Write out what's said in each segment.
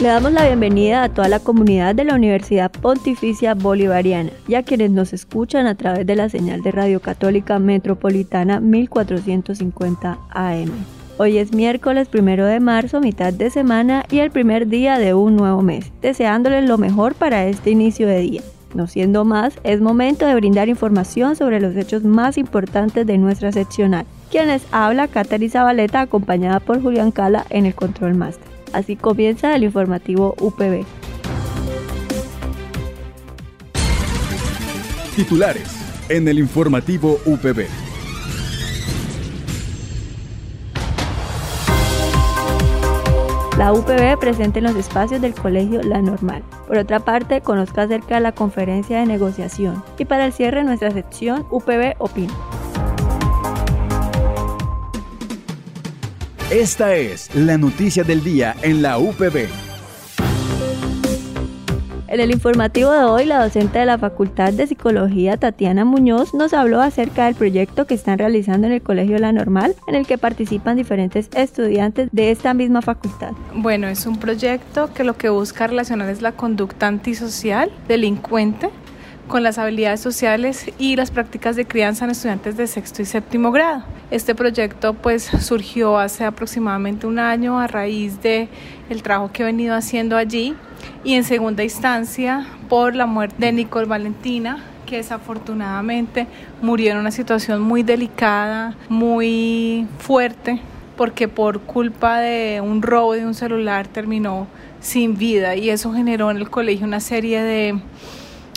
Le damos la bienvenida a toda la comunidad de la Universidad Pontificia Bolivariana y a quienes nos escuchan a través de la señal de Radio Católica Metropolitana 1450 AM. Hoy es miércoles primero de marzo, mitad de semana y el primer día de un nuevo mes, deseándoles lo mejor para este inicio de día. No siendo más, es momento de brindar información sobre los hechos más importantes de nuestra seccional. Quienes habla Catherine Zabaleta acompañada por Julián Cala en el Control Master. Así comienza el informativo UPB. Titulares en el informativo UPB. La UPB presente en los espacios del colegio La Normal. Por otra parte, conozca acerca de la conferencia de negociación. Y para el cierre, nuestra sección UPB Opina. Esta es la noticia del día en la UPB. En el informativo de hoy, la docente de la Facultad de Psicología, Tatiana Muñoz, nos habló acerca del proyecto que están realizando en el Colegio La Normal, en el que participan diferentes estudiantes de esta misma facultad. Bueno, es un proyecto que lo que busca relacionar es la conducta antisocial delincuente con las habilidades sociales y las prácticas de crianza en estudiantes de sexto y séptimo grado. Este proyecto pues surgió hace aproximadamente un año a raíz de el trabajo que he venido haciendo allí y en segunda instancia por la muerte de Nicole Valentina que desafortunadamente murió en una situación muy delicada, muy fuerte, porque por culpa de un robo de un celular terminó sin vida y eso generó en el colegio una serie de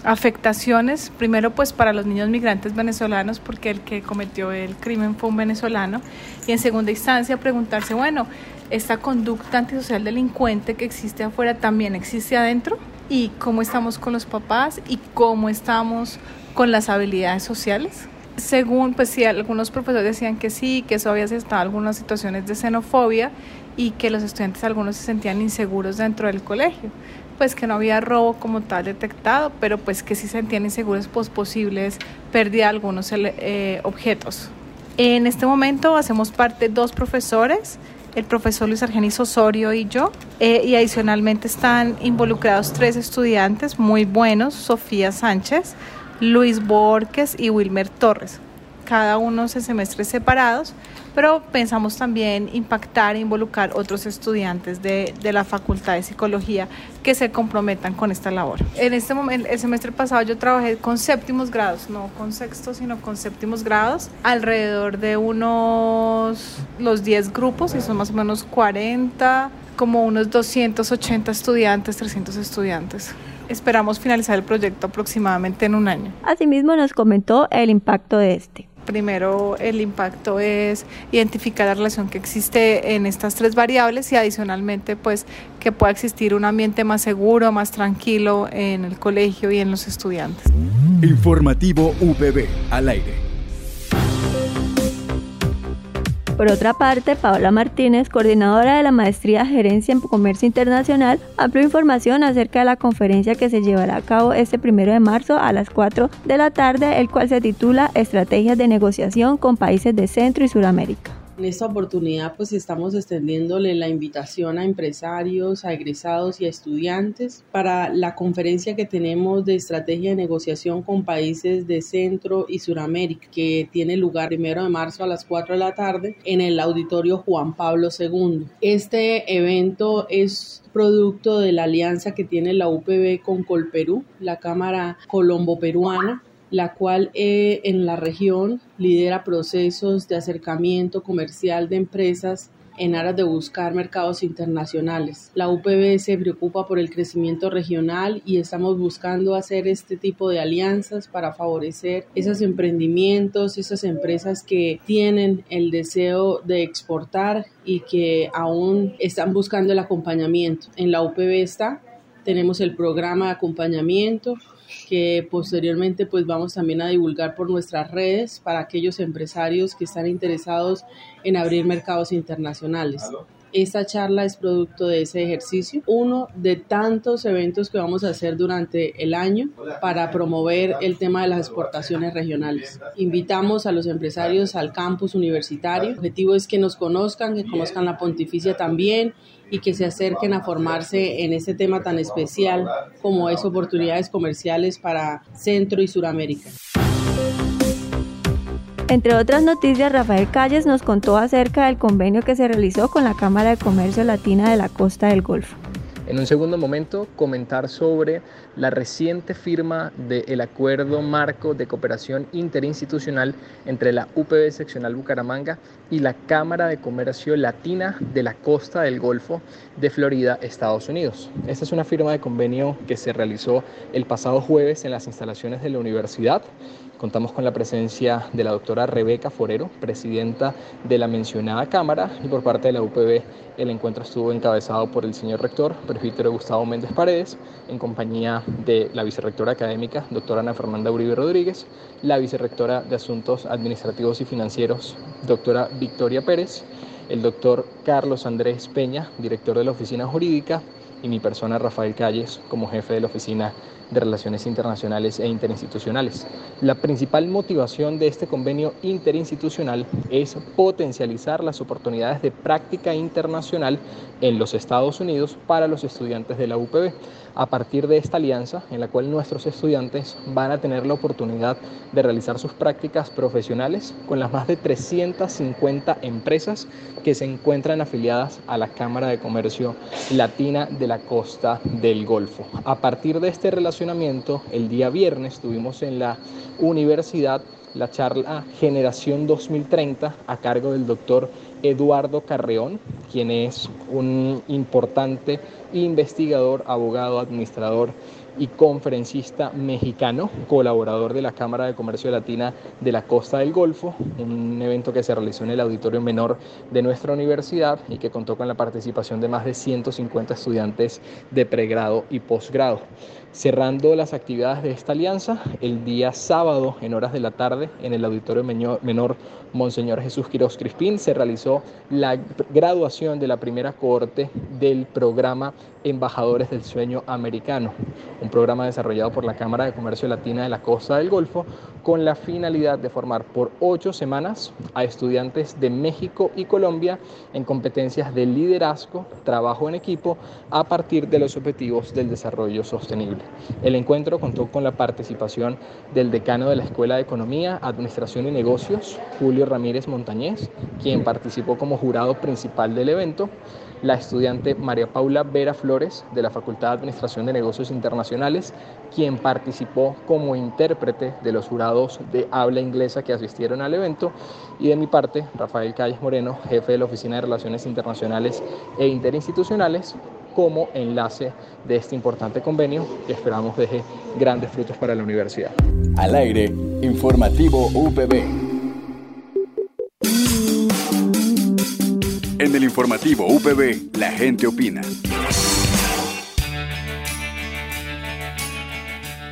afectaciones, primero pues para los niños migrantes venezolanos, porque el que cometió el crimen fue un venezolano, y en segunda instancia preguntarse, bueno, esta conducta antisocial delincuente que existe afuera también existe adentro, y cómo estamos con los papás y cómo estamos con las habilidades sociales. Según, pues sí, algunos profesores decían que sí, que eso había estado algunas situaciones de xenofobia y que los estudiantes algunos se sentían inseguros dentro del colegio pues que no había robo como tal detectado, pero pues que sí se sentían inseguros pues posibles pérdida de algunos eh, objetos. En este momento hacemos parte dos profesores, el profesor Luis Argenis Osorio y yo, eh, y adicionalmente están involucrados tres estudiantes muy buenos, Sofía Sánchez, Luis Borges y Wilmer Torres, cada uno en semestres separados pero pensamos también impactar e involucrar otros estudiantes de, de, la Facultad de Psicología que se comprometan con esta labor. En este momento, el semestre pasado yo trabajé con séptimos grados, no con sextos, sino con séptimos grados, alrededor de unos los 10 grupos, y son más o menos 40, como unos 280 estudiantes, 300 estudiantes. Esperamos finalizar el proyecto aproximadamente en un año. Asimismo nos comentó el impacto de este. Primero, el impacto es identificar la relación que existe en estas tres variables y adicionalmente, pues, que pueda existir un ambiente más seguro, más tranquilo en el colegio y en los estudiantes. Informativo VB al aire. Por otra parte, Paola Martínez, coordinadora de la Maestría Gerencia en Comercio Internacional, amplió información acerca de la conferencia que se llevará a cabo este primero de marzo a las 4 de la tarde, el cual se titula Estrategias de negociación con países de Centro y Suramérica. En esta oportunidad pues estamos extendiéndole la invitación a empresarios, a egresados y a estudiantes para la conferencia que tenemos de estrategia de negociación con países de Centro y Suramérica que tiene lugar primero de marzo a las 4 de la tarde en el auditorio Juan Pablo II. Este evento es producto de la alianza que tiene la UPB con Colperú, la Cámara Colombo Peruana la cual eh, en la región lidera procesos de acercamiento comercial de empresas en aras de buscar mercados internacionales. La UPB se preocupa por el crecimiento regional y estamos buscando hacer este tipo de alianzas para favorecer esos emprendimientos, esas empresas que tienen el deseo de exportar y que aún están buscando el acompañamiento. En la UPB está, tenemos el programa de acompañamiento que posteriormente pues vamos también a divulgar por nuestras redes para aquellos empresarios que están interesados en abrir mercados internacionales. Esta charla es producto de ese ejercicio, uno de tantos eventos que vamos a hacer durante el año para promover el tema de las exportaciones regionales. Invitamos a los empresarios al campus universitario. El objetivo es que nos conozcan, que conozcan la pontificia también y que se acerquen a formarse en este tema tan especial como es oportunidades comerciales para Centro y Suramérica. Entre otras noticias, Rafael Calles nos contó acerca del convenio que se realizó con la Cámara de Comercio Latina de la Costa del Golfo. En un segundo momento, comentar sobre la reciente firma del Acuerdo Marco de Cooperación Interinstitucional entre la UPB Seccional Bucaramanga y la Cámara de Comercio Latina de la Costa del Golfo de Florida, Estados Unidos. Esta es una firma de convenio que se realizó el pasado jueves en las instalaciones de la universidad Contamos con la presencia de la doctora Rebeca Forero, presidenta de la mencionada Cámara, y por parte de la UPB el encuentro estuvo encabezado por el señor rector, presbítero Gustavo Méndez Paredes, en compañía de la vicerrectora académica, doctora Ana Fernanda Uribe Rodríguez, la vicerrectora de Asuntos Administrativos y Financieros, doctora Victoria Pérez, el doctor Carlos Andrés Peña, director de la Oficina Jurídica, y mi persona Rafael Calles como jefe de la Oficina de Relaciones Internacionales e Interinstitucionales. La principal motivación de este convenio interinstitucional es potencializar las oportunidades de práctica internacional en los Estados Unidos para los estudiantes de la UPB a partir de esta alianza en la cual nuestros estudiantes van a tener la oportunidad de realizar sus prácticas profesionales con las más de 350 empresas que se encuentran afiliadas a la Cámara de Comercio Latina de la Costa del Golfo. A partir de este relacionamiento, el día viernes estuvimos en la universidad la charla Generación 2030 a cargo del doctor Eduardo Carreón, quien es un importante investigador, abogado, administrador y conferencista mexicano, colaborador de la Cámara de Comercio Latina de la Costa del Golfo, un evento que se realizó en el auditorio menor de nuestra universidad y que contó con la participación de más de 150 estudiantes de pregrado y posgrado. Cerrando las actividades de esta alianza, el día sábado en horas de la tarde en el auditorio menor Monseñor Jesús Quiroz Crispín se realizó la graduación de la primera cohorte del programa Embajadores del Sueño Americano, un programa desarrollado por la Cámara de Comercio Latina de la Costa del Golfo con la finalidad de formar por ocho semanas a estudiantes de México y Colombia en competencias de liderazgo, trabajo en equipo, a partir de los objetivos del desarrollo sostenible. El encuentro contó con la participación del decano de la Escuela de Economía, Administración y Negocios, Julio Ramírez Montañez, quien participó como jurado principal del evento, la estudiante María Paula Vera Flores de la Facultad de Administración de Negocios Internacionales, quien participó como intérprete de los jurados de habla inglesa que asistieron al evento, y de mi parte, Rafael Calles Moreno, jefe de la Oficina de Relaciones Internacionales e Interinstitucionales, como enlace de este importante convenio que esperamos deje grandes frutos para la universidad. Al aire, informativo UPB. En el informativo UPB, la gente opina.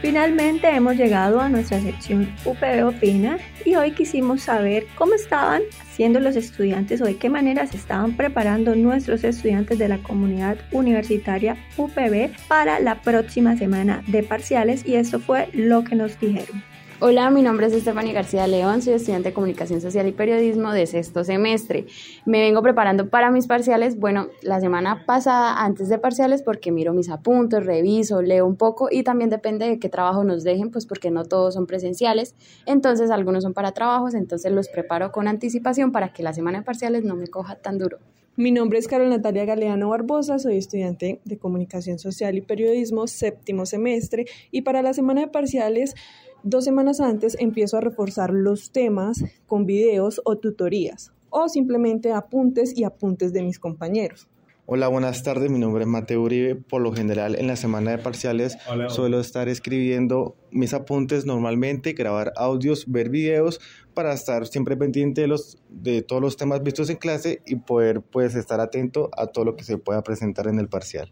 Finalmente hemos llegado a nuestra sección UPB Opina y hoy quisimos saber cómo estaban los estudiantes o de qué manera se estaban preparando nuestros estudiantes de la comunidad universitaria UPB para la próxima semana de parciales y esto fue lo que nos dijeron. Hola, mi nombre es Estefania García León, soy estudiante de Comunicación Social y Periodismo de sexto semestre. Me vengo preparando para mis parciales, bueno, la semana pasada antes de parciales porque miro mis apuntes, reviso, leo un poco y también depende de qué trabajo nos dejen, pues porque no todos son presenciales, entonces algunos son para trabajos, entonces los preparo con anticipación para que la semana de parciales no me coja tan duro. Mi nombre es Carol Natalia Galeano Barbosa, soy estudiante de Comunicación Social y Periodismo, séptimo semestre, y para la semana de parciales dos semanas antes empiezo a reforzar los temas con videos o tutorías o simplemente apuntes y apuntes de mis compañeros. Hola, buenas tardes. Mi nombre es Mateo Uribe. Por lo general, en la semana de parciales suelo estar escribiendo mis apuntes normalmente, grabar audios, ver videos para estar siempre pendiente de, los, de todos los temas vistos en clase y poder pues estar atento a todo lo que se pueda presentar en el parcial.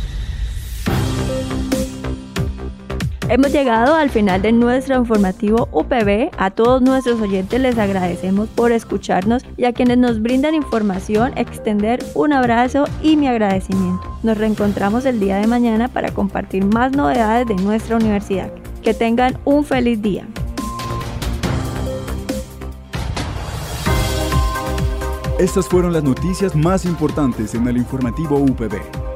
Hemos llegado al final de nuestro informativo UPB. A todos nuestros oyentes les agradecemos por escucharnos y a quienes nos brindan información extender un abrazo y mi agradecimiento. Nos reencontramos el día de mañana para compartir más novedades de nuestra universidad. Que tengan un feliz día. Estas fueron las noticias más importantes en el informativo UPB.